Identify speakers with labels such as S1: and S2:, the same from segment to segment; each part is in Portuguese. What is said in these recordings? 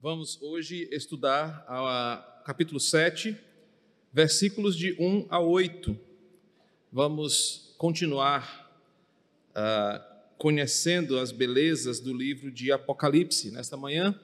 S1: Vamos hoje estudar o capítulo 7, versículos de 1 a 8. Vamos continuar uh, conhecendo as belezas do livro de Apocalipse. Nesta manhã,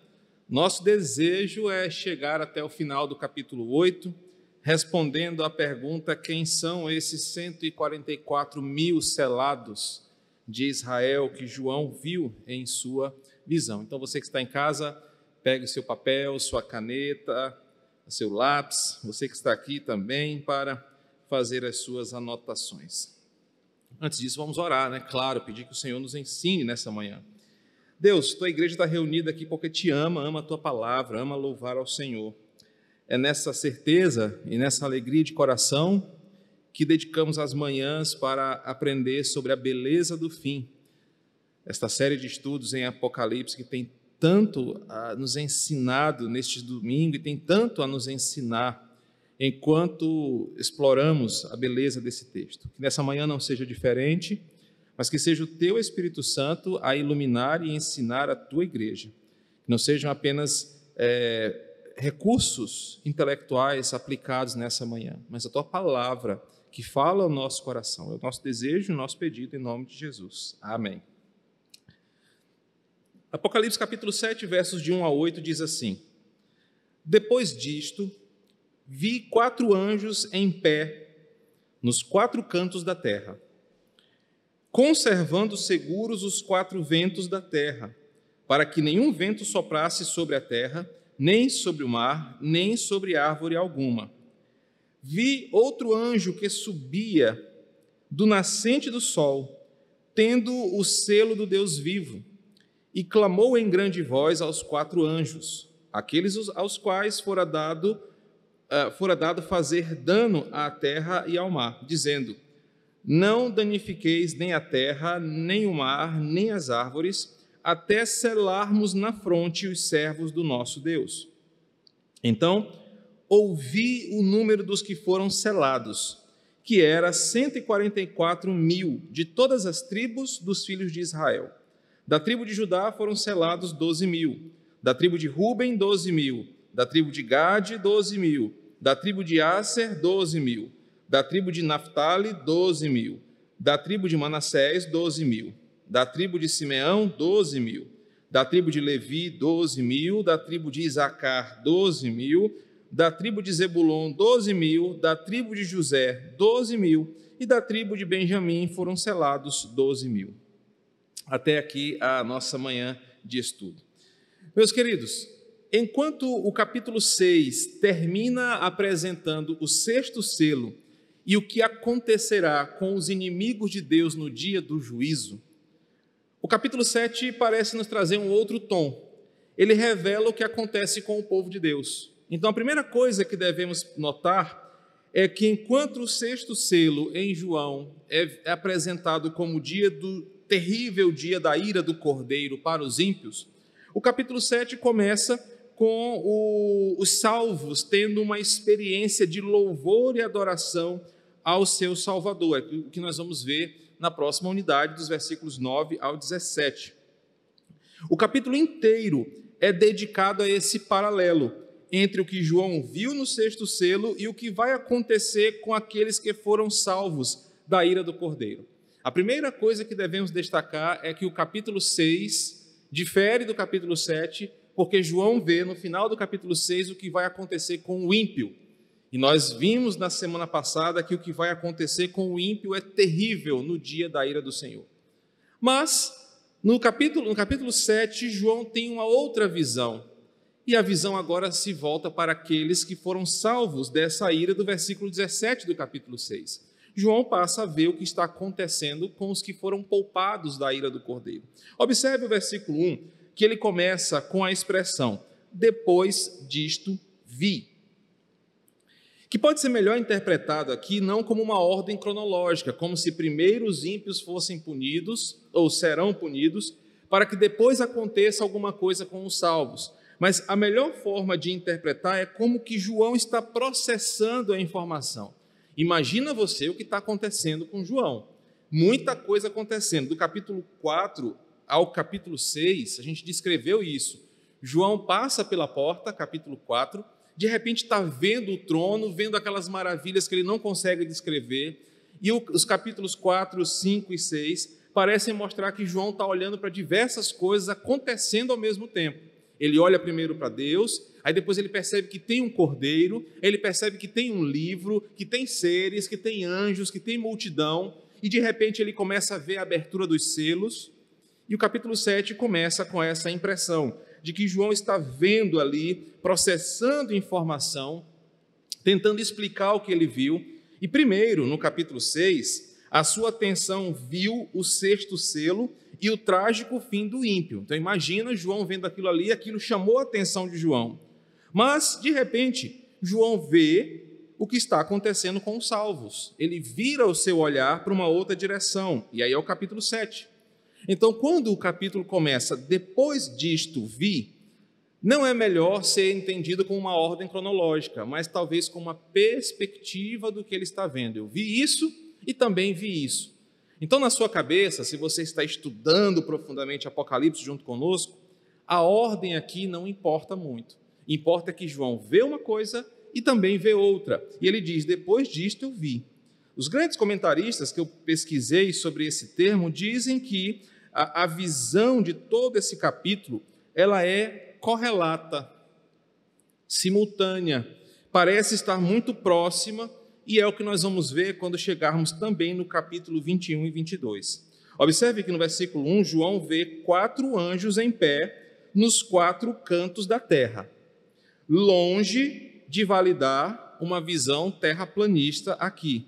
S1: nosso desejo é chegar até o final do capítulo 8, respondendo à pergunta: quem são esses 144 mil selados de Israel que João viu em sua visão? Então, você que está em casa, Pegue o seu papel, sua caneta, seu lápis, você que está aqui também, para fazer as suas anotações. Antes disso, vamos orar, né? Claro, pedir que o Senhor nos ensine nessa manhã. Deus, tua igreja está reunida aqui porque te ama, ama a tua palavra, ama louvar ao Senhor. É nessa certeza e nessa alegria de coração que dedicamos as manhãs para aprender sobre a beleza do fim. Esta série de estudos em Apocalipse que tem tanto a nos ensinado neste domingo e tem tanto a nos ensinar enquanto exploramos a beleza desse texto. Que nessa manhã não seja diferente, mas que seja o teu Espírito Santo a iluminar e ensinar a tua igreja. Que não sejam apenas é, recursos intelectuais aplicados nessa manhã, mas a tua palavra que fala ao nosso coração. É o nosso desejo, o nosso pedido em nome de Jesus. Amém. Apocalipse capítulo 7, versos de 1 a 8 diz assim: Depois disto, vi quatro anjos em pé nos quatro cantos da terra, conservando seguros os quatro ventos da terra, para que nenhum vento soprasse sobre a terra, nem sobre o mar, nem sobre árvore alguma. Vi outro anjo que subia do nascente do sol, tendo o selo do Deus vivo e clamou em grande voz aos quatro anjos, aqueles aos quais fora dado, uh, fora dado fazer dano à terra e ao mar, dizendo: Não danifiqueis nem a terra, nem o mar, nem as árvores, até selarmos na fronte os servos do nosso Deus. Então, ouvi o número dos que foram selados, que era 144 mil de todas as tribos dos filhos de Israel. Da tribo de Judá foram selados doze mil. Da tribo de Ruben, doze mil. Da tribo de Gade, doze mil. Da tribo de Aser, doze mil. Da tribo de Naphtali, doze mil. Da tribo de Manassés, doze mil. Da tribo de Simeão, doze mil. Da tribo de Levi, doze mil. Da tribo de Isacar, doze mil. Da tribo de Zebulon, doze mil. Da tribo de José, doze mil. E da tribo de Benjamim foram selados doze mil até aqui a nossa manhã de estudo. Meus queridos, enquanto o capítulo 6 termina apresentando o sexto selo e o que acontecerá com os inimigos de Deus no dia do juízo, o capítulo 7 parece nos trazer um outro tom. Ele revela o que acontece com o povo de Deus. Então, a primeira coisa que devemos notar é que enquanto o sexto selo em João é apresentado como o dia do terrível dia da ira do cordeiro para os ímpios, o capítulo 7 começa com o, os salvos tendo uma experiência de louvor e adoração ao seu Salvador, é o que nós vamos ver na próxima unidade, dos versículos 9 ao 17. O capítulo inteiro é dedicado a esse paralelo entre o que João viu no sexto selo e o que vai acontecer com aqueles que foram salvos da ira do cordeiro. A primeira coisa que devemos destacar é que o capítulo 6 difere do capítulo 7, porque João vê no final do capítulo 6 o que vai acontecer com o ímpio. E nós vimos na semana passada que o que vai acontecer com o ímpio é terrível no dia da ira do Senhor. Mas, no capítulo, no capítulo 7, João tem uma outra visão. E a visão agora se volta para aqueles que foram salvos dessa ira do versículo 17 do capítulo 6. João passa a ver o que está acontecendo com os que foram poupados da ira do cordeiro. Observe o versículo 1, que ele começa com a expressão: depois disto vi. Que pode ser melhor interpretado aqui não como uma ordem cronológica, como se primeiro os ímpios fossem punidos ou serão punidos, para que depois aconteça alguma coisa com os salvos. Mas a melhor forma de interpretar é como que João está processando a informação. Imagina você o que está acontecendo com João. Muita coisa acontecendo. Do capítulo 4 ao capítulo 6, a gente descreveu isso. João passa pela porta, capítulo 4, de repente está vendo o trono, vendo aquelas maravilhas que ele não consegue descrever, e os capítulos 4, 5 e 6 parecem mostrar que João está olhando para diversas coisas acontecendo ao mesmo tempo. Ele olha primeiro para Deus, aí depois ele percebe que tem um cordeiro, ele percebe que tem um livro, que tem seres, que tem anjos, que tem multidão, e de repente ele começa a ver a abertura dos selos, e o capítulo 7 começa com essa impressão de que João está vendo ali, processando informação, tentando explicar o que ele viu. E primeiro, no capítulo 6, a sua atenção viu o sexto selo e o trágico fim do ímpio. Então imagina João vendo aquilo ali, aquilo chamou a atenção de João. Mas, de repente, João vê o que está acontecendo com os salvos. Ele vira o seu olhar para uma outra direção. E aí é o capítulo 7. Então, quando o capítulo começa, depois disto vi, não é melhor ser entendido como uma ordem cronológica, mas talvez com uma perspectiva do que ele está vendo. Eu vi isso e também vi isso. Então, na sua cabeça, se você está estudando profundamente Apocalipse junto conosco, a ordem aqui não importa muito. Importa que João vê uma coisa e também vê outra. E ele diz: depois disto eu vi. Os grandes comentaristas que eu pesquisei sobre esse termo dizem que a, a visão de todo esse capítulo, ela é correlata, simultânea, parece estar muito próxima, e é o que nós vamos ver quando chegarmos também no capítulo 21 e 22. Observe que no versículo 1, João vê quatro anjos em pé nos quatro cantos da terra, longe de validar uma visão terraplanista aqui.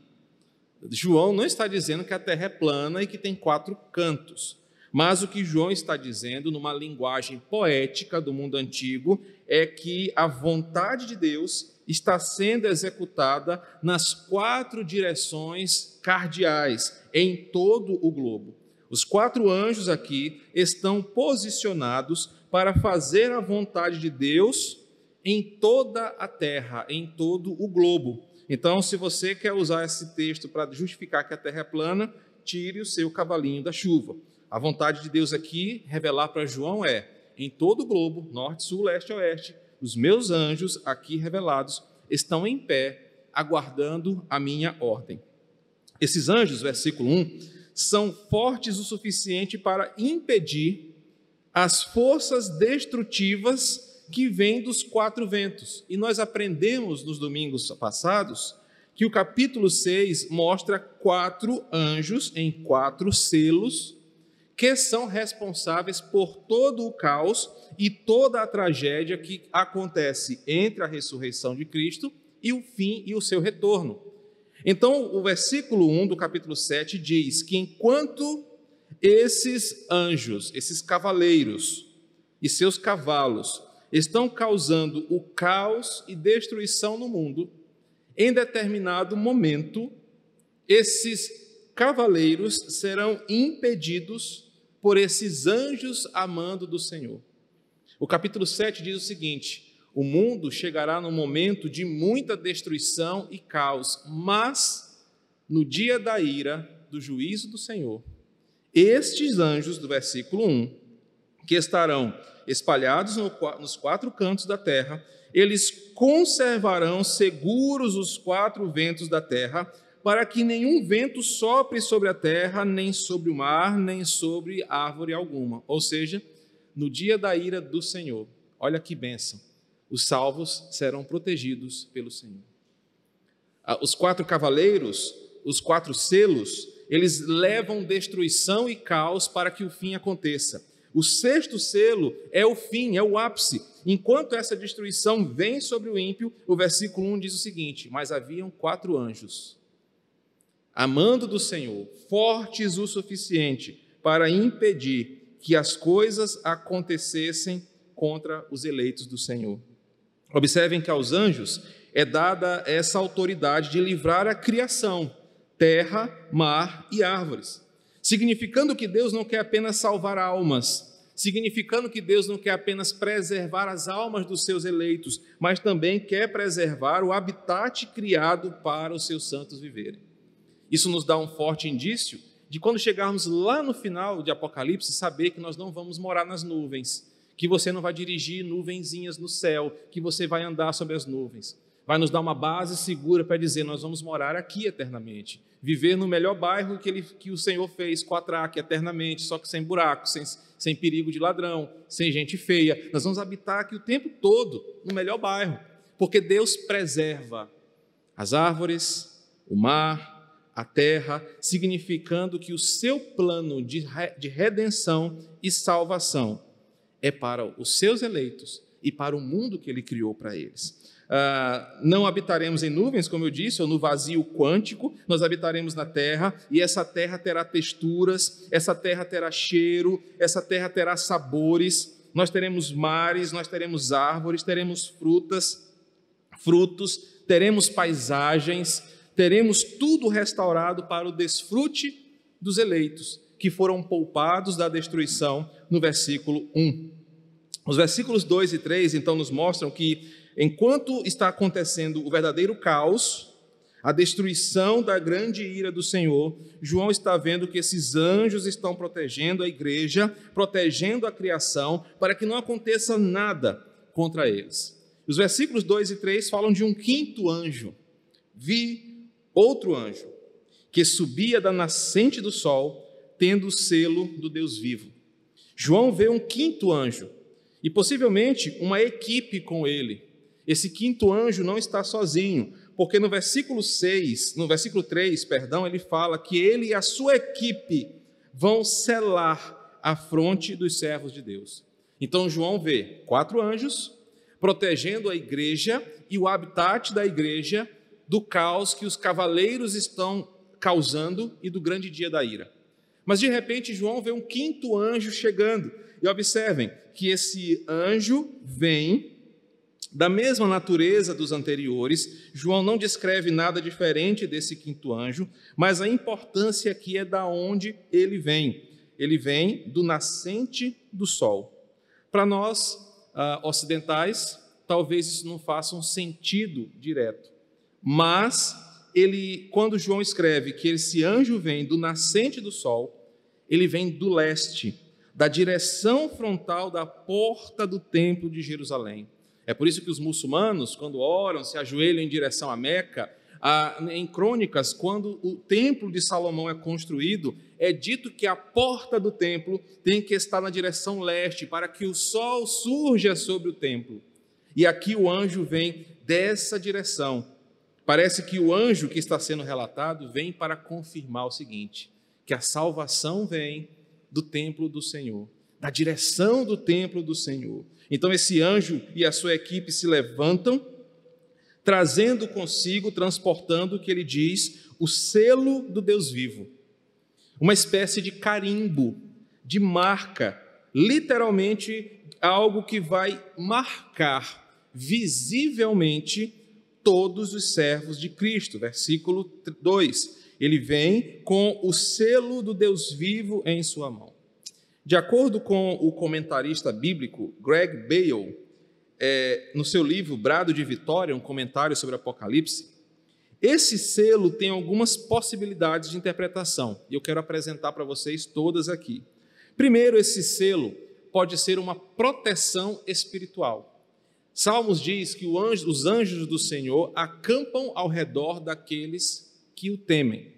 S1: João não está dizendo que a terra é plana e que tem quatro cantos. Mas o que João está dizendo, numa linguagem poética do mundo antigo, é que a vontade de Deus está sendo executada nas quatro direções cardeais em todo o globo. Os quatro anjos aqui estão posicionados para fazer a vontade de Deus em toda a terra, em todo o globo. Então, se você quer usar esse texto para justificar que a terra é plana, tire o seu cavalinho da chuva. A vontade de Deus aqui, revelar para João, é: em todo o globo, norte, sul, leste, oeste, os meus anjos aqui revelados estão em pé, aguardando a minha ordem. Esses anjos, versículo 1, são fortes o suficiente para impedir as forças destrutivas que vêm dos quatro ventos. E nós aprendemos nos domingos passados que o capítulo 6 mostra quatro anjos em quatro selos que são responsáveis por todo o caos e toda a tragédia que acontece entre a ressurreição de Cristo e o fim e o seu retorno. Então, o versículo 1 do capítulo 7 diz que enquanto esses anjos, esses cavaleiros e seus cavalos estão causando o caos e destruição no mundo, em determinado momento, esses cavaleiros serão impedidos por esses anjos amando do Senhor. O capítulo 7 diz o seguinte: o mundo chegará num momento de muita destruição e caos, mas no dia da ira, do juízo do Senhor, estes anjos, do versículo 1, que estarão espalhados nos quatro cantos da terra, eles conservarão seguros os quatro ventos da terra, para que nenhum vento sopre sobre a terra, nem sobre o mar, nem sobre árvore alguma. Ou seja, no dia da ira do Senhor. Olha que bênção. Os salvos serão protegidos pelo Senhor. Ah, os quatro cavaleiros, os quatro selos, eles levam destruição e caos para que o fim aconteça. O sexto selo é o fim, é o ápice. Enquanto essa destruição vem sobre o ímpio, o versículo 1 diz o seguinte: Mas haviam quatro anjos amando do Senhor, fortes o suficiente para impedir que as coisas acontecessem contra os eleitos do Senhor. Observem que aos anjos é dada essa autoridade de livrar a criação, terra, mar e árvores, significando que Deus não quer apenas salvar almas, significando que Deus não quer apenas preservar as almas dos seus eleitos, mas também quer preservar o habitat criado para os seus santos viverem. Isso nos dá um forte indício de quando chegarmos lá no final de Apocalipse, saber que nós não vamos morar nas nuvens, que você não vai dirigir nuvenzinhas no céu, que você vai andar sobre as nuvens. Vai nos dar uma base segura para dizer: nós vamos morar aqui eternamente. Viver no melhor bairro que, ele, que o Senhor fez, Quatraque, eternamente, só que sem buraco, sem, sem perigo de ladrão, sem gente feia. Nós vamos habitar aqui o tempo todo, no melhor bairro, porque Deus preserva as árvores, o mar, a terra, significando que o seu plano de, de redenção e salvação é para os seus eleitos e para o mundo que ele criou para eles. Uh, não habitaremos em nuvens, como eu disse, ou no vazio quântico, nós habitaremos na terra, e essa terra terá texturas, essa terra terá cheiro, essa terra terá sabores, nós teremos mares, nós teremos árvores, teremos frutas, frutos, teremos paisagens, teremos tudo restaurado para o desfrute dos eleitos, que foram poupados da destruição, no versículo 1. Os versículos 2 e 3 então nos mostram que, enquanto está acontecendo o verdadeiro caos, a destruição da grande ira do Senhor, João está vendo que esses anjos estão protegendo a igreja, protegendo a criação, para que não aconteça nada contra eles. Os versículos 2 e 3 falam de um quinto anjo. Vi outro anjo, que subia da nascente do sol, tendo o selo do Deus vivo. João vê um quinto anjo, e possivelmente uma equipe com ele. Esse quinto anjo não está sozinho, porque no versículo 6, no versículo 3, perdão, ele fala que ele e a sua equipe vão selar a fronte dos servos de Deus. Então João vê quatro anjos protegendo a igreja e o habitat da igreja do caos que os cavaleiros estão causando e do grande dia da ira. Mas de repente João vê um quinto anjo chegando. E observem que esse anjo vem da mesma natureza dos anteriores. João não descreve nada diferente desse quinto anjo, mas a importância aqui é da onde ele vem. Ele vem do nascente do sol. Para nós uh, ocidentais, talvez isso não faça um sentido direto. Mas ele, quando João escreve que esse anjo vem do nascente do sol, ele vem do leste, da direção frontal da porta do templo de Jerusalém. É por isso que os muçulmanos, quando oram, se ajoelham em direção a Meca, em crônicas, quando o templo de Salomão é construído, é dito que a porta do templo tem que estar na direção leste, para que o sol surja sobre o templo. E aqui o anjo vem dessa direção, Parece que o anjo que está sendo relatado vem para confirmar o seguinte: que a salvação vem do templo do Senhor, da direção do templo do Senhor. Então esse anjo e a sua equipe se levantam, trazendo consigo, transportando o que ele diz, o selo do Deus vivo. Uma espécie de carimbo, de marca, literalmente algo que vai marcar visivelmente todos os servos de Cristo. Versículo 2. Ele vem com o selo do Deus vivo em sua mão. De acordo com o comentarista bíblico Greg Bale, é, no seu livro Brado de Vitória, um comentário sobre Apocalipse, esse selo tem algumas possibilidades de interpretação e eu quero apresentar para vocês todas aqui. Primeiro, esse selo pode ser uma proteção espiritual. Salmos diz que os anjos do Senhor acampam ao redor daqueles que o temem.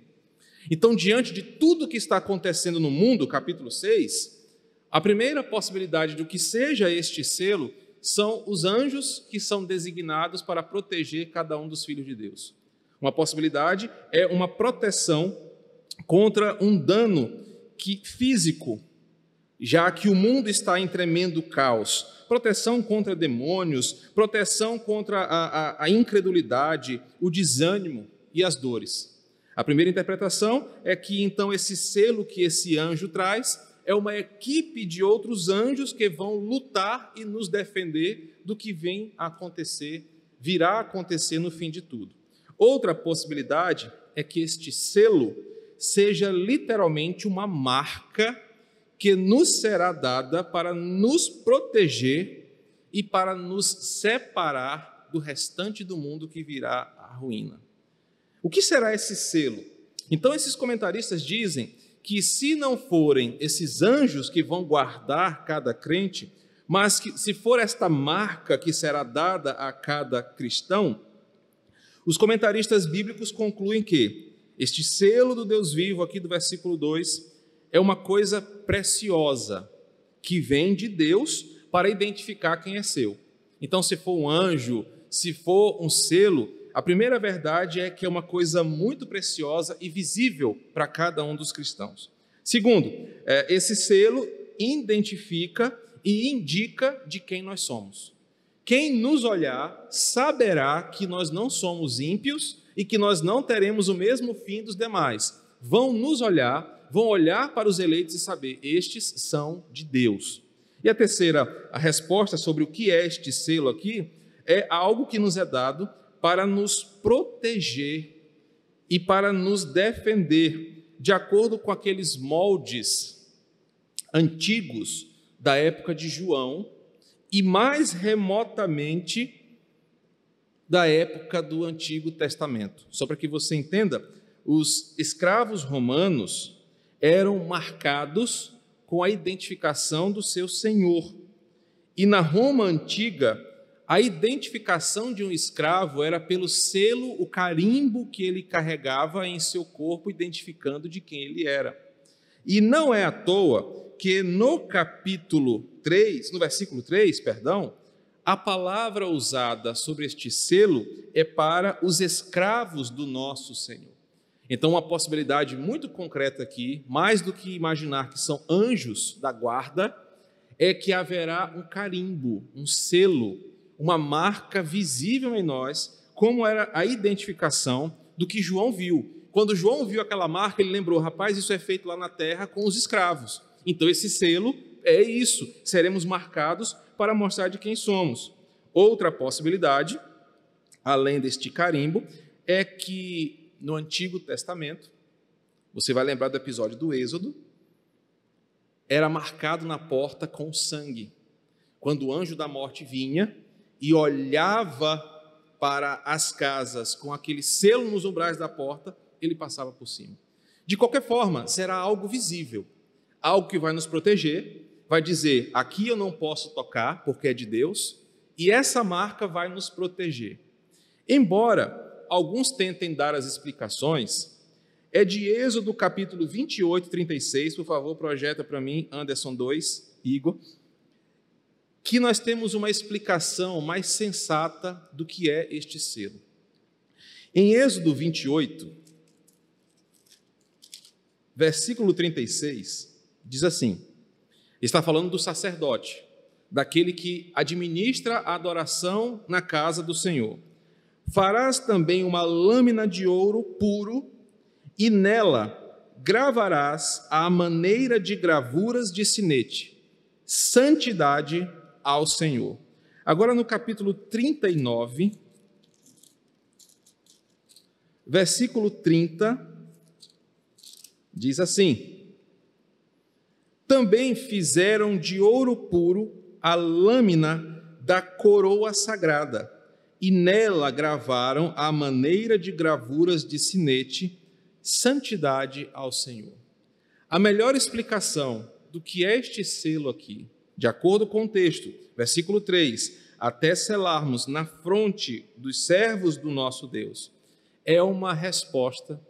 S1: Então, diante de tudo que está acontecendo no mundo, capítulo 6, a primeira possibilidade do que seja este selo são os anjos que são designados para proteger cada um dos filhos de Deus. Uma possibilidade é uma proteção contra um dano que, físico, já que o mundo está em tremendo caos proteção contra demônios, proteção contra a, a, a incredulidade, o desânimo e as dores. A primeira interpretação é que então esse selo que esse anjo traz é uma equipe de outros anjos que vão lutar e nos defender do que vem a acontecer, virá a acontecer no fim de tudo. Outra possibilidade é que este selo seja literalmente uma marca que nos será dada para nos proteger e para nos separar do restante do mundo que virá à ruína. O que será esse selo? Então, esses comentaristas dizem que, se não forem esses anjos que vão guardar cada crente, Mas que, se for esta marca que será dada a cada cristão, os comentaristas bíblicos concluem que este selo do Deus vivo, aqui do versículo 2, é uma coisa preciosa que vem de Deus para identificar quem é seu. Então, se for um anjo, se for um selo, a primeira verdade é que é uma coisa muito preciosa e visível para cada um dos cristãos. Segundo, é, esse selo identifica e indica de quem nós somos. Quem nos olhar saberá que nós não somos ímpios e que nós não teremos o mesmo fim dos demais. Vão nos olhar, vão olhar para os eleitos e saber, estes são de Deus. E a terceira, a resposta sobre o que é este selo aqui, é algo que nos é dado para nos proteger e para nos defender, de acordo com aqueles moldes antigos da época de João e mais remotamente da época do Antigo Testamento. Só para que você entenda, os escravos romanos eram marcados com a identificação do seu senhor. E na Roma antiga, a identificação de um escravo era pelo selo, o carimbo que ele carregava em seu corpo, identificando de quem ele era. E não é à toa que no capítulo 3, no versículo 3, perdão, a palavra usada sobre este selo é para os escravos do nosso Senhor. Então, uma possibilidade muito concreta aqui, mais do que imaginar que são anjos da guarda, é que haverá um carimbo, um selo, uma marca visível em nós, como era a identificação do que João viu. Quando João viu aquela marca, ele lembrou: rapaz, isso é feito lá na terra com os escravos. Então, esse selo é isso, seremos marcados para mostrar de quem somos. Outra possibilidade, além deste carimbo, é que no Antigo Testamento, você vai lembrar do episódio do Êxodo, era marcado na porta com sangue. Quando o anjo da morte vinha e olhava para as casas com aquele selo nos umbrais da porta, ele passava por cima. De qualquer forma, será algo visível algo que vai nos proteger, vai dizer: aqui eu não posso tocar porque é de Deus, e essa marca vai nos proteger. Embora alguns tentem dar as explicações, é de Êxodo capítulo 28, 36, por favor, projeta para mim, Anderson 2, Igor, que nós temos uma explicação mais sensata do que é este selo. Em Êxodo 28, versículo 36, diz assim: está falando do sacerdote, daquele que administra a adoração na casa do Senhor. Farás também uma lâmina de ouro puro, e nela gravarás a maneira de gravuras de sinete, santidade ao Senhor. Agora no capítulo 39, versículo 30, diz assim: também fizeram de ouro puro a lâmina da coroa sagrada, e nela gravaram a maneira de gravuras de sinete, santidade ao Senhor. A melhor explicação do que é este selo aqui, de acordo com o texto, versículo 3, até selarmos na fronte dos servos do nosso Deus, é uma resposta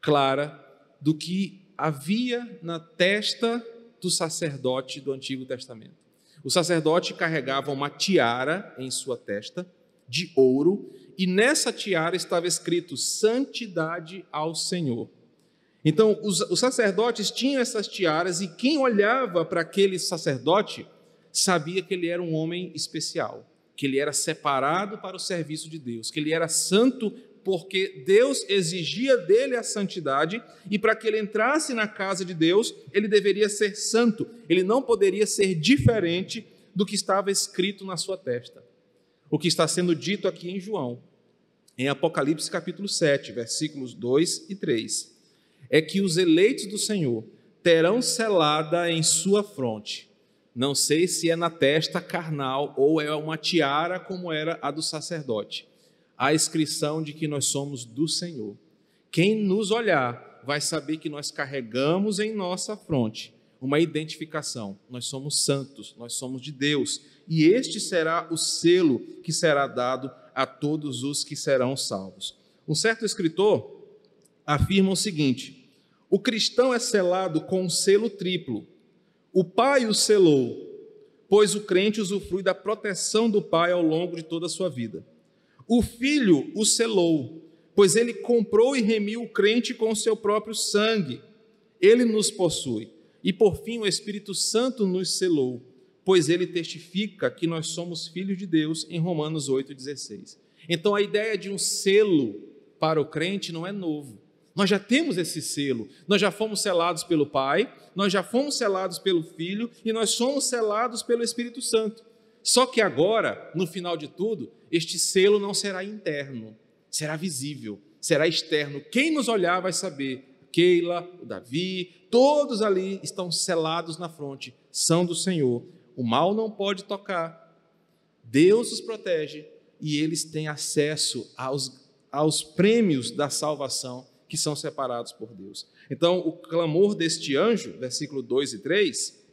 S1: clara do que havia na testa do sacerdote do Antigo Testamento. O sacerdote carregava uma tiara em sua testa, de ouro, e nessa tiara estava escrito santidade ao Senhor. Então, os, os sacerdotes tinham essas tiaras, e quem olhava para aquele sacerdote sabia que ele era um homem especial, que ele era separado para o serviço de Deus, que ele era santo porque Deus exigia dele a santidade e para que ele entrasse na casa de Deus, ele deveria ser santo, ele não poderia ser diferente do que estava escrito na sua testa. O que está sendo dito aqui em João, em Apocalipse capítulo 7, versículos 2 e 3, é que os eleitos do Senhor terão selada em sua fronte. Não sei se é na testa carnal ou é uma tiara como era a do sacerdote a inscrição de que nós somos do Senhor. Quem nos olhar vai saber que nós carregamos em nossa fronte uma identificação. Nós somos santos, nós somos de Deus, e este será o selo que será dado a todos os que serão salvos. Um certo escritor afirma o seguinte: o cristão é selado com um selo triplo. O Pai o selou, pois o crente usufrui da proteção do Pai ao longo de toda a sua vida. O Filho o selou, pois ele comprou e remiu o crente com o seu próprio sangue. Ele nos possui. E por fim, o Espírito Santo nos selou, pois ele testifica que nós somos filhos de Deus, em Romanos 8,16. Então a ideia de um selo para o crente não é novo. Nós já temos esse selo, nós já fomos selados pelo Pai, nós já fomos selados pelo Filho e nós somos selados pelo Espírito Santo. Só que agora, no final de tudo, este selo não será interno, será visível, será externo. Quem nos olhar vai saber. Keila, o Davi, todos ali estão selados na fronte, são do Senhor. O mal não pode tocar. Deus os protege e eles têm acesso aos, aos prêmios da salvação que são separados por Deus. Então, o clamor deste anjo, versículo 2 e 3,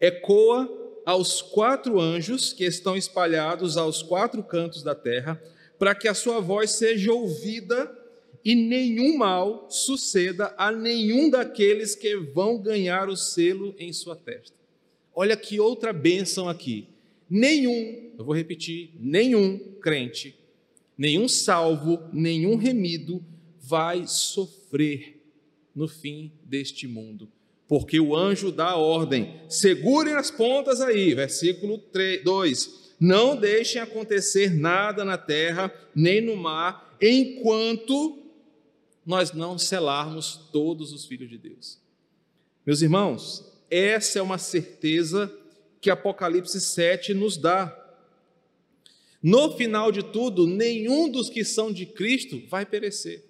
S1: ecoa aos quatro anjos que estão espalhados aos quatro cantos da terra, para que a sua voz seja ouvida e nenhum mal suceda a nenhum daqueles que vão ganhar o selo em sua testa. Olha que outra bênção aqui. Nenhum, eu vou repetir, nenhum crente, nenhum salvo, nenhum remido vai sofrer no fim deste mundo. Porque o anjo dá a ordem: segurem as pontas aí, versículo 3, 2. Não deixem acontecer nada na terra nem no mar, enquanto nós não selarmos todos os filhos de Deus. Meus irmãos, essa é uma certeza que Apocalipse 7 nos dá. No final de tudo, nenhum dos que são de Cristo vai perecer.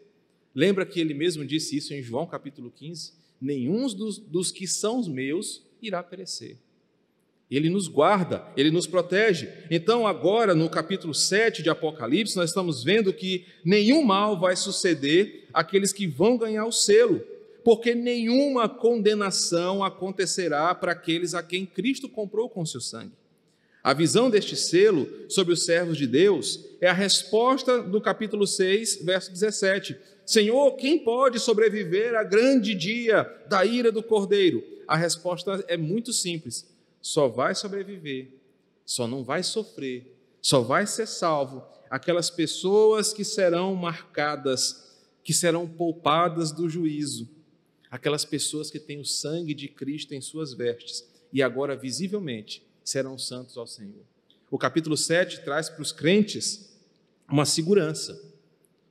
S1: Lembra que ele mesmo disse isso em João capítulo 15? Nenhum dos, dos que são os meus irá perecer. Ele nos guarda, ele nos protege. Então, agora, no capítulo 7 de Apocalipse, nós estamos vendo que nenhum mal vai suceder àqueles que vão ganhar o selo, porque nenhuma condenação acontecerá para aqueles a quem Cristo comprou com seu sangue. A visão deste selo sobre os servos de Deus é a resposta do capítulo 6, verso 17 Senhor, quem pode sobreviver a grande dia da ira do cordeiro? A resposta é muito simples: só vai sobreviver, só não vai sofrer, só vai ser salvo aquelas pessoas que serão marcadas, que serão poupadas do juízo, aquelas pessoas que têm o sangue de Cristo em suas vestes e agora visivelmente serão santos ao Senhor. O capítulo 7 traz para os crentes uma segurança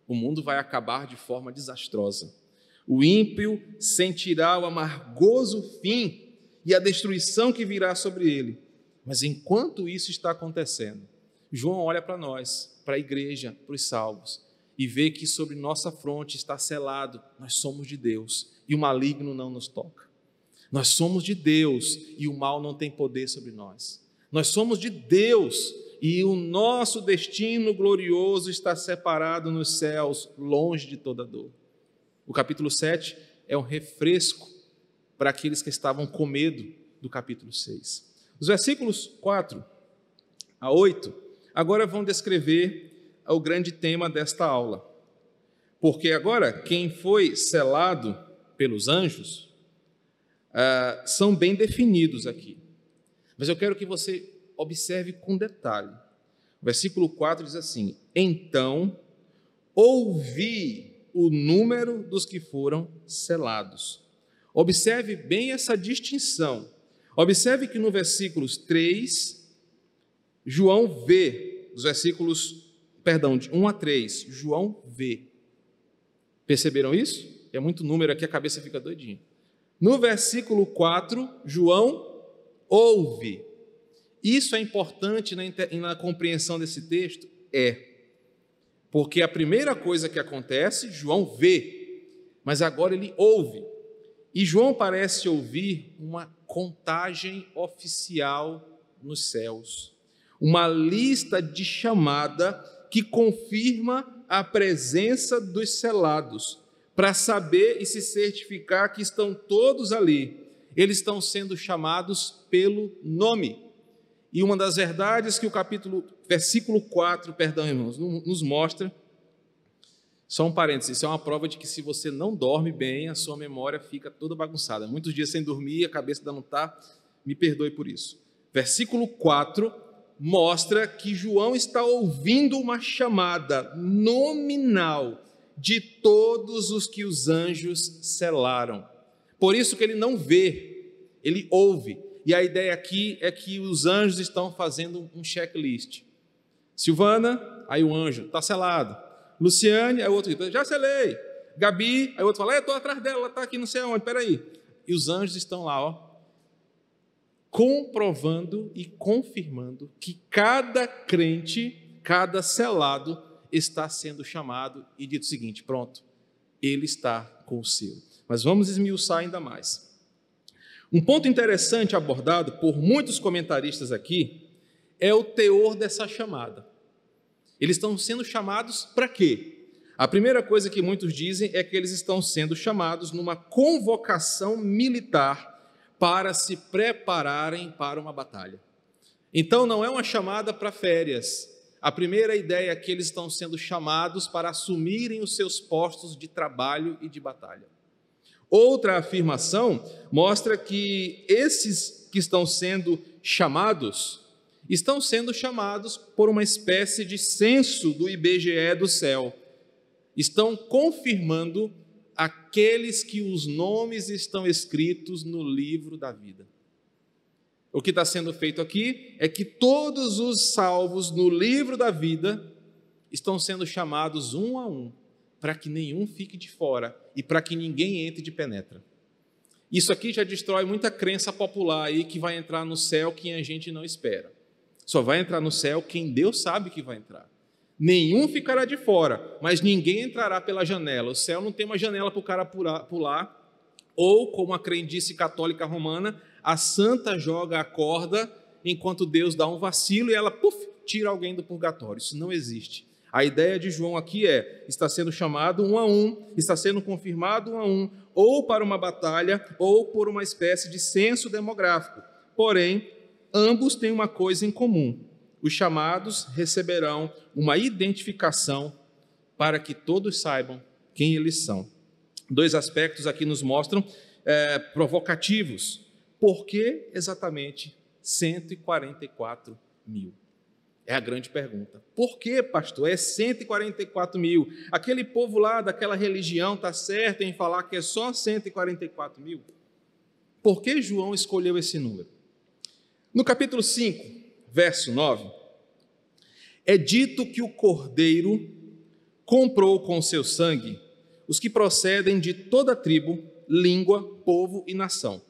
S1: o mundo vai acabar de forma desastrosa. O ímpio sentirá o amargoso fim e a destruição que virá sobre ele. Mas enquanto isso está acontecendo, João olha para nós, para a igreja, para os salvos, e vê que sobre nossa fronte está selado: nós somos de Deus e o maligno não nos toca. Nós somos de Deus e o mal não tem poder sobre nós. Nós somos de Deus e o nosso destino glorioso está separado nos céus, longe de toda dor. O capítulo 7 é um refresco para aqueles que estavam com medo do capítulo 6. Os versículos 4 a 8 agora vão descrever o grande tema desta aula. Porque agora, quem foi selado pelos anjos ah, são bem definidos aqui. Mas eu quero que você observe com detalhe. O versículo 4 diz assim: Então ouvi o número dos que foram selados. Observe bem essa distinção. Observe que no versículos 3, João vê, os versículos, perdão, de 1 a 3, João vê. Perceberam isso? É muito número aqui, a cabeça fica doidinha. No versículo 4, João ouve. Isso é importante na, na compreensão desse texto? É. Porque a primeira coisa que acontece, João vê, mas agora ele ouve. E João parece ouvir uma contagem oficial nos céus, uma lista de chamada que confirma a presença dos selados, para saber e se certificar que estão todos ali eles estão sendo chamados pelo nome. E uma das verdades que o capítulo, versículo 4, perdão, irmãos, nos mostra, só um parênteses, isso é uma prova de que se você não dorme bem, a sua memória fica toda bagunçada. Muitos dias sem dormir, a cabeça ainda não está, me perdoe por isso. Versículo 4 mostra que João está ouvindo uma chamada nominal de todos os que os anjos selaram. Por isso que ele não vê, ele ouve. E a ideia aqui é que os anjos estão fazendo um checklist. Silvana, aí o anjo, está selado. Luciane, aí o outro grita, já selei. Gabi, aí o outro fala, estou atrás dela, ela está aqui não sei onde, peraí. E os anjos estão lá, ó, comprovando e confirmando que cada crente, cada selado, está sendo chamado e dito o seguinte: pronto, ele está com o seu. Mas vamos esmiuçar ainda mais. Um ponto interessante abordado por muitos comentaristas aqui é o teor dessa chamada. Eles estão sendo chamados para quê? A primeira coisa que muitos dizem é que eles estão sendo chamados numa convocação militar para se prepararem para uma batalha. Então não é uma chamada para férias, a primeira ideia é que eles estão sendo chamados para assumirem os seus postos de trabalho e de batalha. Outra afirmação mostra que esses que estão sendo chamados estão sendo chamados por uma espécie de censo do IBGE do céu. Estão confirmando aqueles que os nomes estão escritos no livro da vida. O que está sendo feito aqui é que todos os salvos no livro da vida estão sendo chamados um a um, para que nenhum fique de fora e para que ninguém entre de penetra. Isso aqui já destrói muita crença popular aí que vai entrar no céu quem a gente não espera. Só vai entrar no céu quem Deus sabe que vai entrar. Nenhum ficará de fora, mas ninguém entrará pela janela. O céu não tem uma janela para o cara pular, ou, como a crendice católica romana, a santa joga a corda enquanto Deus dá um vacilo e ela, puf, tira alguém do purgatório. Isso não existe. A ideia de João aqui é: está sendo chamado um a um, está sendo confirmado um a um, ou para uma batalha, ou por uma espécie de censo demográfico. Porém, ambos têm uma coisa em comum: os chamados receberão uma identificação para que todos saibam quem eles são. Dois aspectos aqui nos mostram é, provocativos por que exatamente 144 mil? É a grande pergunta. Por que, pastor? É 144 mil. Aquele povo lá daquela religião está certo em falar que é só 144 mil? Por que João escolheu esse número? No capítulo 5, verso 9, é dito que o cordeiro comprou com seu sangue os que procedem de toda tribo, língua, povo e nação.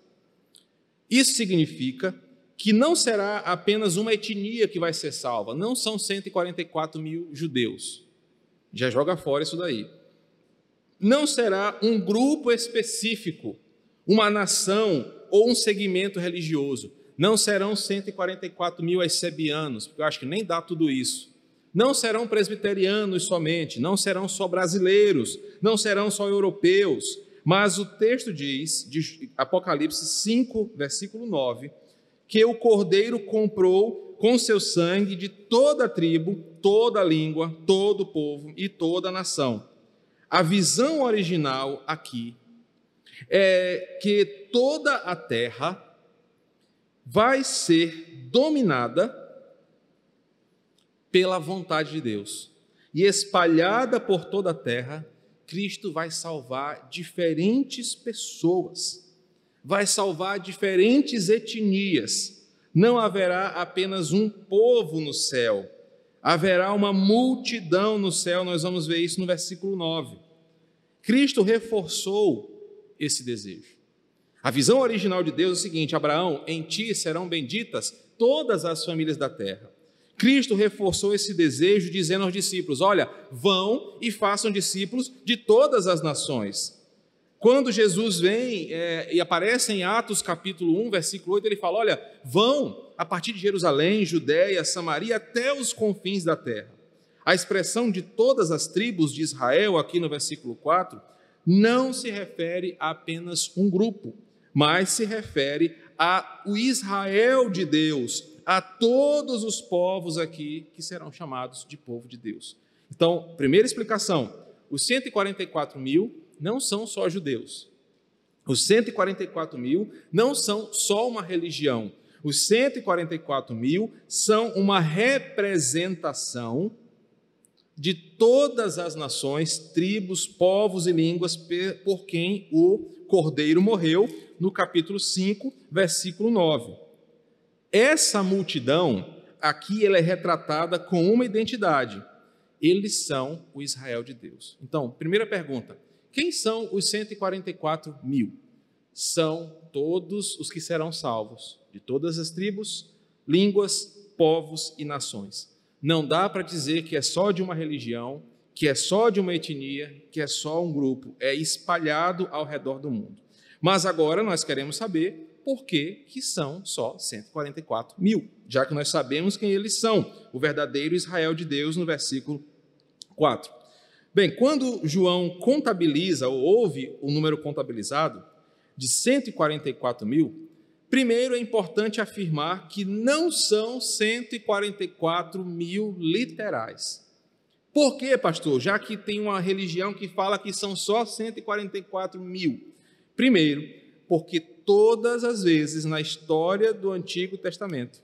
S1: Isso significa que não será apenas uma etnia que vai ser salva, não são 144 mil judeus. Já joga fora isso daí. Não será um grupo específico, uma nação ou um segmento religioso. Não serão 144 mil essebianos, porque eu acho que nem dá tudo isso. Não serão presbiterianos somente, não serão só brasileiros, não serão só europeus, mas o texto diz, de Apocalipse 5, versículo 9, que o cordeiro comprou com seu sangue de toda a tribo, toda a língua, todo o povo e toda a nação. A visão original aqui é que toda a terra vai ser dominada pela vontade de Deus e espalhada por toda a terra Cristo vai salvar diferentes pessoas, vai salvar diferentes etnias. Não haverá apenas um povo no céu, haverá uma multidão no céu, nós vamos ver isso no versículo 9. Cristo reforçou esse desejo. A visão original de Deus é o seguinte: Abraão, em ti serão benditas todas as famílias da terra. Cristo reforçou esse desejo dizendo aos discípulos: Olha, vão e façam discípulos de todas as nações. Quando Jesus vem é, e aparece em Atos capítulo 1, versículo 8, ele fala: Olha, vão a partir de Jerusalém, Judéia, Samaria, até os confins da terra. A expressão de todas as tribos de Israel, aqui no versículo 4, não se refere a apenas um grupo, mas se refere ao Israel de Deus, a todos os povos aqui que serão chamados de povo de Deus. Então, primeira explicação: os 144 mil não são só judeus. Os 144 mil não são só uma religião. Os 144 mil são uma representação de todas as nações, tribos, povos e línguas por quem o cordeiro morreu, no capítulo 5, versículo 9. Essa multidão, aqui ela é retratada com uma identidade. Eles são o Israel de Deus. Então, primeira pergunta: quem são os 144 mil? São todos os que serão salvos, de todas as tribos, línguas, povos e nações. Não dá para dizer que é só de uma religião, que é só de uma etnia, que é só um grupo, é espalhado ao redor do mundo. Mas agora nós queremos saber por que, que são só 144 mil, já que nós sabemos quem eles são, o verdadeiro Israel de Deus, no versículo 4. Bem, quando João contabiliza ou ouve o número contabilizado de 144 mil, primeiro é importante afirmar que não são 144 mil literais. Por quê, pastor? Já que tem uma religião que fala que são só 144 mil. Primeiro, porque todas as vezes na história do Antigo Testamento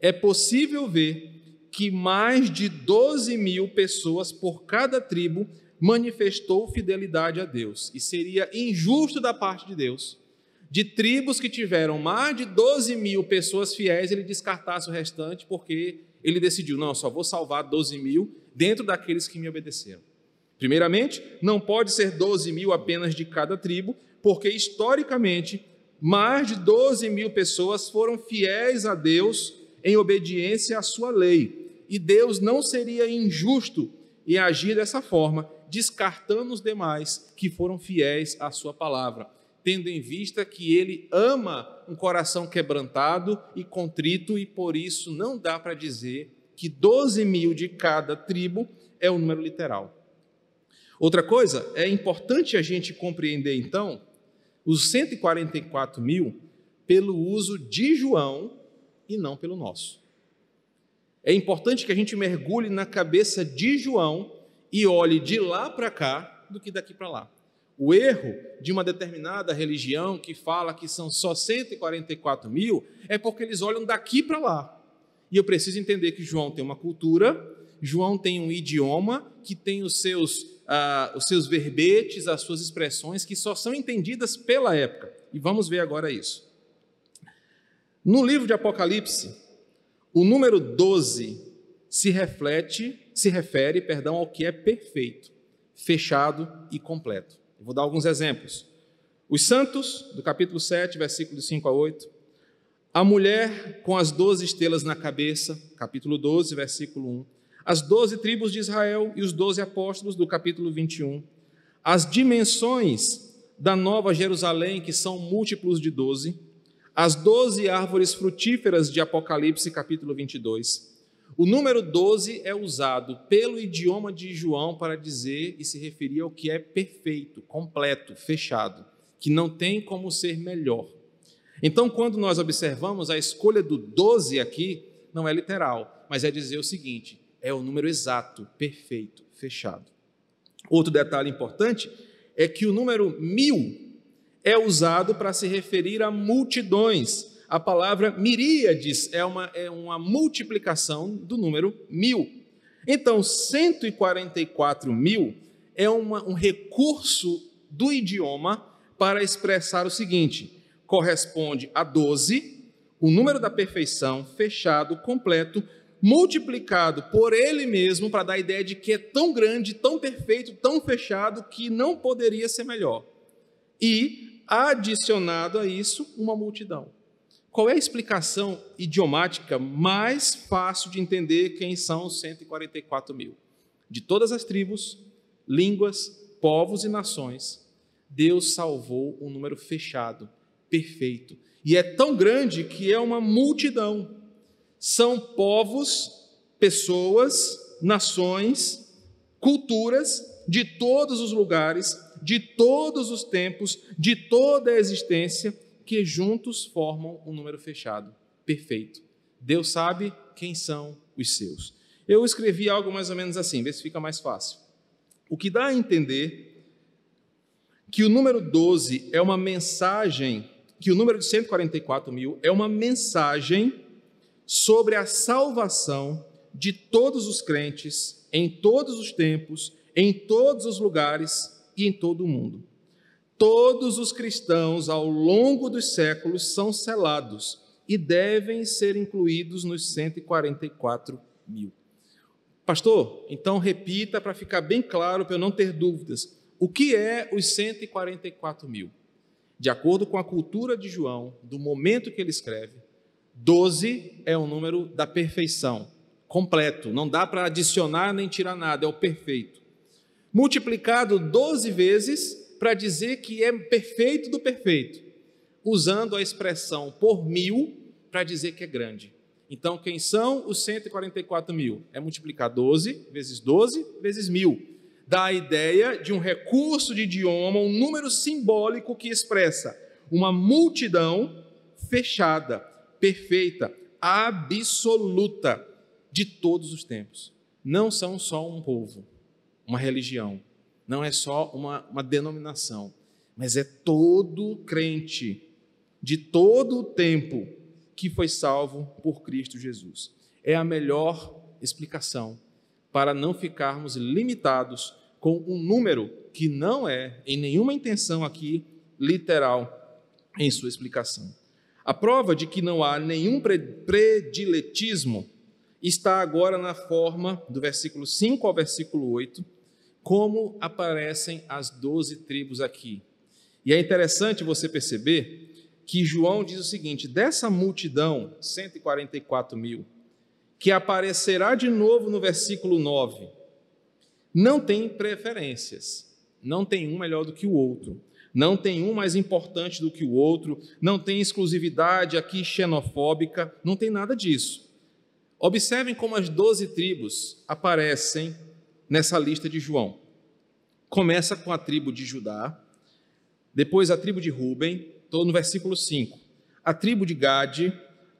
S1: é possível ver que mais de 12 mil pessoas por cada tribo manifestou fidelidade a Deus. E seria injusto da parte de Deus, de tribos que tiveram mais de 12 mil pessoas fiéis, ele descartasse o restante, porque ele decidiu: não, só vou salvar 12 mil dentro daqueles que me obedeceram. Primeiramente, não pode ser 12 mil apenas de cada tribo, porque historicamente mais de 12 mil pessoas foram fiéis a Deus em obediência à sua lei. E Deus não seria injusto em agir dessa forma, descartando os demais que foram fiéis à sua palavra, tendo em vista que ele ama um coração quebrantado e contrito, e por isso não dá para dizer que 12 mil de cada tribo é o número literal. Outra coisa, é importante a gente compreender então os 144 mil pelo uso de João e não pelo nosso. É importante que a gente mergulhe na cabeça de João e olhe de lá para cá do que daqui para lá. O erro de uma determinada religião que fala que são só 144 mil é porque eles olham daqui para lá. E eu preciso entender que João tem uma cultura, João tem um idioma que tem os seus, uh, os seus verbetes, as suas expressões que só são entendidas pela época. E vamos ver agora isso. No livro de Apocalipse, o número 12 se reflete, se refere, perdão, ao que é perfeito, fechado e completo. Eu vou dar alguns exemplos. Os santos, do capítulo 7, versículos 5 a 8. A mulher com as doze estrelas na cabeça, capítulo 12, versículo 1. As doze tribos de Israel e os doze apóstolos, do capítulo 21. As dimensões da nova Jerusalém, que são múltiplos de doze as doze árvores frutíferas de Apocalipse, capítulo 22. O número 12 é usado pelo idioma de João para dizer e se referir ao que é perfeito, completo, fechado, que não tem como ser melhor. Então, quando nós observamos a escolha do 12 aqui, não é literal, mas é dizer o seguinte: é o número exato, perfeito, fechado. Outro detalhe importante é que o número mil é usado para se referir a multidões. A palavra miríades é uma, é uma multiplicação do número mil. Então, 144 mil é uma, um recurso do idioma para expressar o seguinte: corresponde a 12, o número da perfeição, fechado, completo, multiplicado por ele mesmo, para dar a ideia de que é tão grande, tão perfeito, tão fechado, que não poderia ser melhor. E adicionado a isso uma multidão. Qual é a explicação idiomática mais fácil de entender quem são os 144 mil? De todas as tribos, línguas, povos e nações, Deus salvou um número fechado, perfeito. E é tão grande que é uma multidão. São povos, pessoas, nações, culturas de todos os lugares de todos os tempos, de toda a existência, que juntos formam um número fechado, perfeito. Deus sabe quem são os seus. Eu escrevi algo mais ou menos assim, vê se fica mais fácil. O que dá a entender que o número 12 é uma mensagem, que o número de 144 mil é uma mensagem sobre a salvação de todos os crentes, em todos os tempos, em todos os lugares e em todo o mundo. Todos os cristãos, ao longo dos séculos, são selados e devem ser incluídos nos 144 mil. Pastor, então repita para ficar bem claro, para eu não ter dúvidas. O que é os 144 mil? De acordo com a cultura de João, do momento que ele escreve, 12 é o número da perfeição, completo, não dá para adicionar nem tirar nada, é o perfeito. Multiplicado 12 vezes para dizer que é perfeito do perfeito, usando a expressão por mil para dizer que é grande. Então, quem são os 144 mil? É multiplicar 12 vezes 12 vezes mil. Dá a ideia de um recurso de idioma, um número simbólico que expressa uma multidão fechada, perfeita, absoluta de todos os tempos. Não são só um povo, uma religião, não é só uma, uma denominação, mas é todo crente de todo o tempo que foi salvo por Cristo Jesus. É a melhor explicação para não ficarmos limitados com um número que não é, em nenhuma intenção aqui, literal em sua explicação. A prova de que não há nenhum prediletismo está agora na forma do versículo 5 ao versículo 8, como aparecem as doze tribos aqui. E é interessante você perceber que João diz o seguinte: dessa multidão, 144 mil, que aparecerá de novo no versículo 9, não tem preferências, não tem um melhor do que o outro, não tem um mais importante do que o outro, não tem exclusividade aqui xenofóbica, não tem nada disso. Observem como as doze tribos aparecem nessa lista de João. Começa com a tribo de Judá, depois a tribo de Ruben, estou no versículo 5. A tribo de Gade,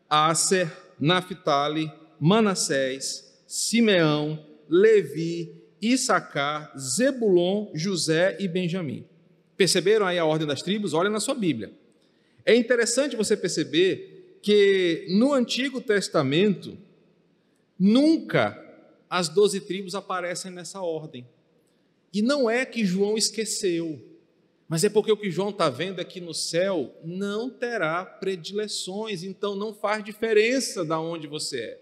S1: Aser, Naphtali, Manassés, Simeão, Levi, Issacar, Zebulon, José e Benjamim. Perceberam aí a ordem das tribos? Olha na sua Bíblia. É interessante você perceber que no Antigo Testamento, nunca as doze tribos aparecem nessa ordem. E não é que João esqueceu. Mas é porque o que João está vendo aqui no céu não terá predileções, então não faz diferença da onde você é.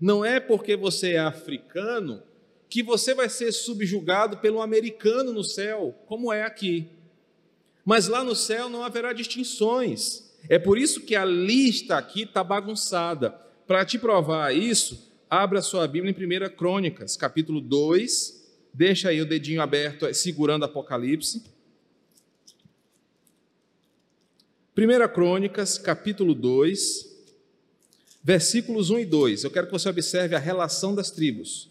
S1: Não é porque você é africano que você vai ser subjugado pelo americano no céu, como é aqui. Mas lá no céu não haverá distinções. É por isso que a lista aqui está bagunçada. Para te provar isso, abra sua Bíblia em 1 Crônicas, capítulo 2. Deixa aí o dedinho aberto, segurando Apocalipse. 1 Crônicas, capítulo 2, versículos 1 e 2. Eu quero que você observe a relação das tribos.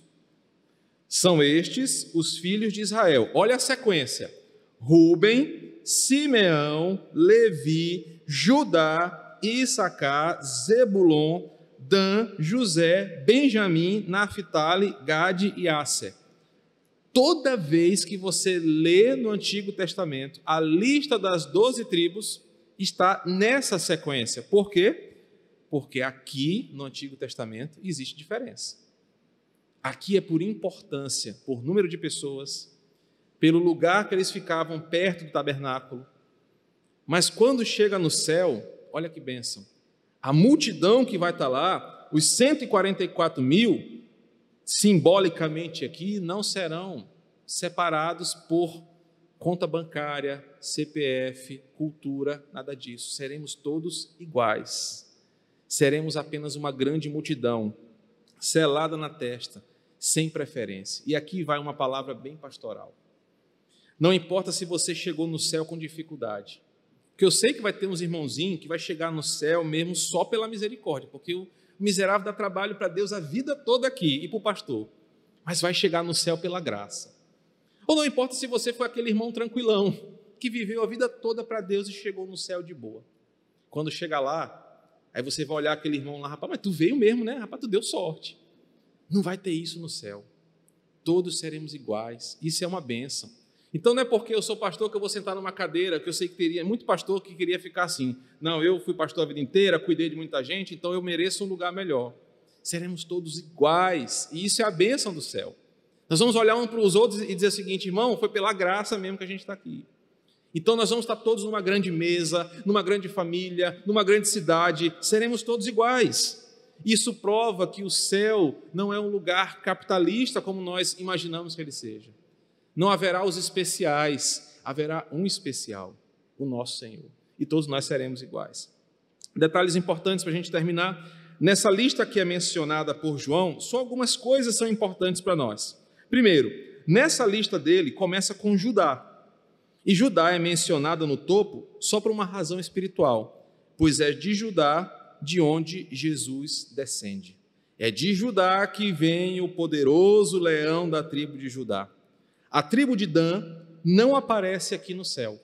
S1: São estes os filhos de Israel. Olha a sequência: Ruben, Simeão, Levi, Judá, Issacar, Zebulon, Dan, José, Benjamim, Naphtali, Gade e Asser. Toda vez que você lê no Antigo Testamento a lista das doze tribos, está nessa sequência. Por quê? Porque aqui no Antigo Testamento existe diferença. Aqui é por importância, por número de pessoas, pelo lugar que eles ficavam perto do tabernáculo. Mas quando chega no céu, olha que bênção. A multidão que vai estar lá, os 144 mil, simbolicamente aqui, não serão separados por conta bancária, CPF, cultura, nada disso. Seremos todos iguais. Seremos apenas uma grande multidão, selada na testa, sem preferência. E aqui vai uma palavra bem pastoral. Não importa se você chegou no céu com dificuldade. Porque eu sei que vai ter uns irmãozinhos que vai chegar no céu mesmo só pela misericórdia, porque o miserável dá trabalho para Deus a vida toda aqui e para o pastor. Mas vai chegar no céu pela graça. Ou não importa se você foi aquele irmão tranquilão, que viveu a vida toda para Deus e chegou no céu de boa. Quando chega lá, aí você vai olhar aquele irmão lá, rapaz, mas tu veio mesmo, né? Rapaz, tu deu sorte. Não vai ter isso no céu. Todos seremos iguais. Isso é uma benção. Então não é porque eu sou pastor que eu vou sentar numa cadeira, que eu sei que teria muito pastor que queria ficar assim. Não, eu fui pastor a vida inteira, cuidei de muita gente, então eu mereço um lugar melhor. Seremos todos iguais, e isso é a bênção do céu. Nós vamos olhar um para os outros e dizer o seguinte, irmão, foi pela graça mesmo que a gente está aqui. Então nós vamos estar todos numa grande mesa, numa grande família, numa grande cidade, seremos todos iguais. Isso prova que o céu não é um lugar capitalista como nós imaginamos que ele seja. Não haverá os especiais, haverá um especial, o nosso Senhor. E todos nós seremos iguais. Detalhes importantes para a gente terminar. Nessa lista que é mencionada por João, só algumas coisas são importantes para nós. Primeiro, nessa lista dele começa com Judá. E Judá é mencionada no topo só por uma razão espiritual, pois é de Judá de onde Jesus descende. É de Judá que vem o poderoso leão da tribo de Judá. A tribo de Dan não aparece aqui no céu.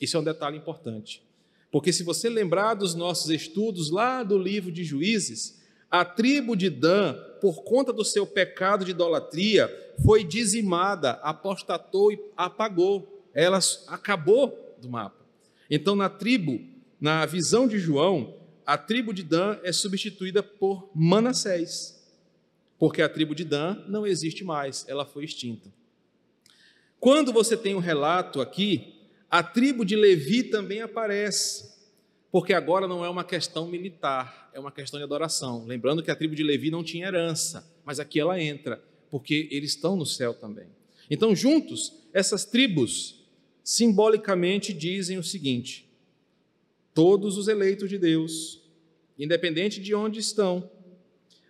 S1: Isso é um detalhe importante. Porque se você lembrar dos nossos estudos lá do livro de Juízes, a tribo de Dan, por conta do seu pecado de idolatria, foi dizimada, apostatou e apagou. Ela acabou do mapa. Então, na tribo, na visão de João, a tribo de Dan é substituída por Manassés, porque a tribo de Dan não existe mais, ela foi extinta. Quando você tem um relato aqui, a tribo de Levi também aparece, porque agora não é uma questão militar, é uma questão de adoração. Lembrando que a tribo de Levi não tinha herança, mas aqui ela entra, porque eles estão no céu também. Então, juntos, essas tribos simbolicamente dizem o seguinte: todos os eleitos de Deus, independente de onde estão,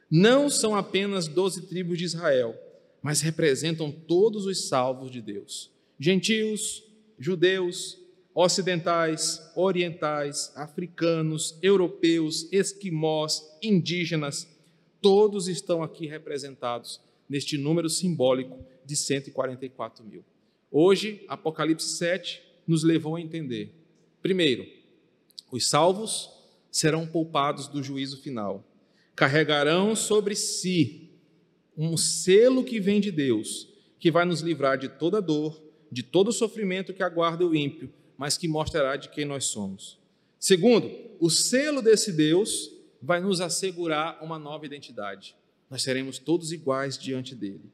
S1: não são apenas doze tribos de Israel mas representam todos os salvos de Deus: gentios, judeus, ocidentais, orientais, africanos, europeus, esquimós, indígenas, todos estão aqui representados neste número simbólico de 144 mil. Hoje, Apocalipse 7 nos levou a entender: primeiro, os salvos serão poupados do juízo final, carregarão sobre si um selo que vem de Deus, que vai nos livrar de toda dor, de todo sofrimento que aguarda o ímpio, mas que mostrará de quem nós somos. Segundo, o selo desse Deus vai nos assegurar uma nova identidade. Nós seremos todos iguais diante dele.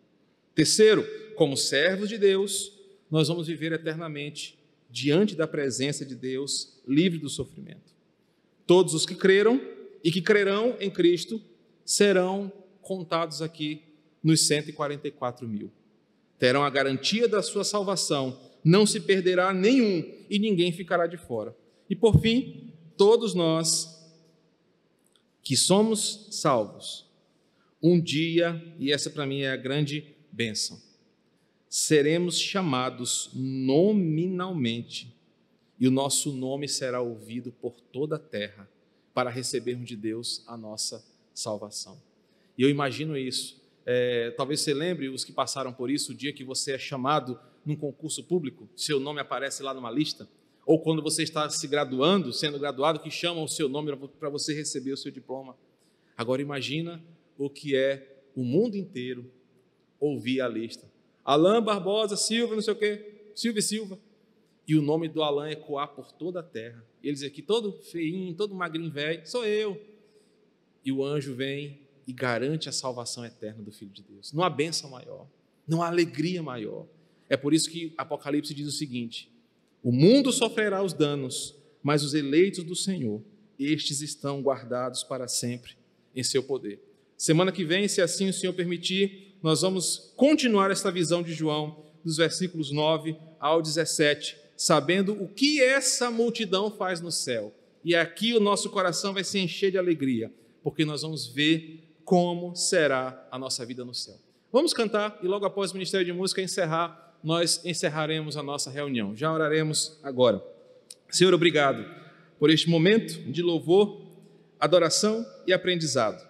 S1: Terceiro, como servos de Deus, nós vamos viver eternamente diante da presença de Deus, livre do sofrimento. Todos os que creram e que crerão em Cristo serão contados aqui nos 144 mil. Terão a garantia da sua salvação, não se perderá nenhum e ninguém ficará de fora. E por fim, todos nós que somos salvos, um dia, e essa para mim é a grande bênção, seremos chamados nominalmente e o nosso nome será ouvido por toda a terra para recebermos de Deus a nossa salvação. E eu imagino isso é, talvez você lembre os que passaram por isso, o dia que você é chamado num concurso público, seu nome aparece lá numa lista, ou quando você está se graduando, sendo graduado, que chamam o seu nome para você receber o seu diploma. Agora imagina o que é o mundo inteiro ouvir a lista. Alain Barbosa Silva, não sei o quê, Silva e Silva. E o nome do Alain ecoar por toda a terra. Eles aqui, todo feinho, todo magrinho velho, sou eu. E o anjo vem e garante a salvação eterna do Filho de Deus. Não há bênção maior, não há alegria maior. É por isso que Apocalipse diz o seguinte: o mundo sofrerá os danos, mas os eleitos do Senhor, estes estão guardados para sempre em seu poder. Semana que vem, se assim o Senhor permitir, nós vamos continuar esta visão de João, dos versículos 9 ao 17, sabendo o que essa multidão faz no céu. E aqui o nosso coração vai se encher de alegria, porque nós vamos ver como será a nossa vida no céu. Vamos cantar e logo após o Ministério de Música encerrar, nós encerraremos a nossa reunião. Já oraremos agora. Senhor, obrigado por este momento de louvor, adoração e aprendizado.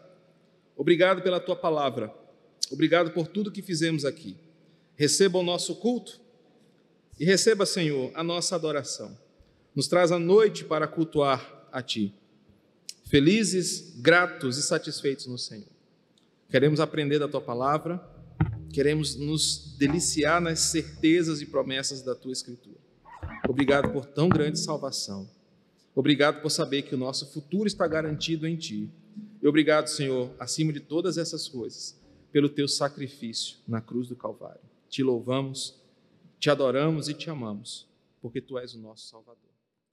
S1: Obrigado pela tua palavra. Obrigado por tudo que fizemos aqui. Receba o nosso culto e receba, Senhor, a nossa adoração. Nos traz a noite para cultuar a Ti. Felizes, gratos e satisfeitos no Senhor. Queremos aprender da Tua palavra, queremos nos deliciar nas certezas e promessas da Tua Escritura. Obrigado por tão grande salvação. Obrigado por saber que o nosso futuro está garantido em Ti. E obrigado, Senhor, acima de todas essas coisas, pelo Teu sacrifício na cruz do Calvário. Te louvamos, te adoramos e te amamos, porque Tu és o nosso Salvador.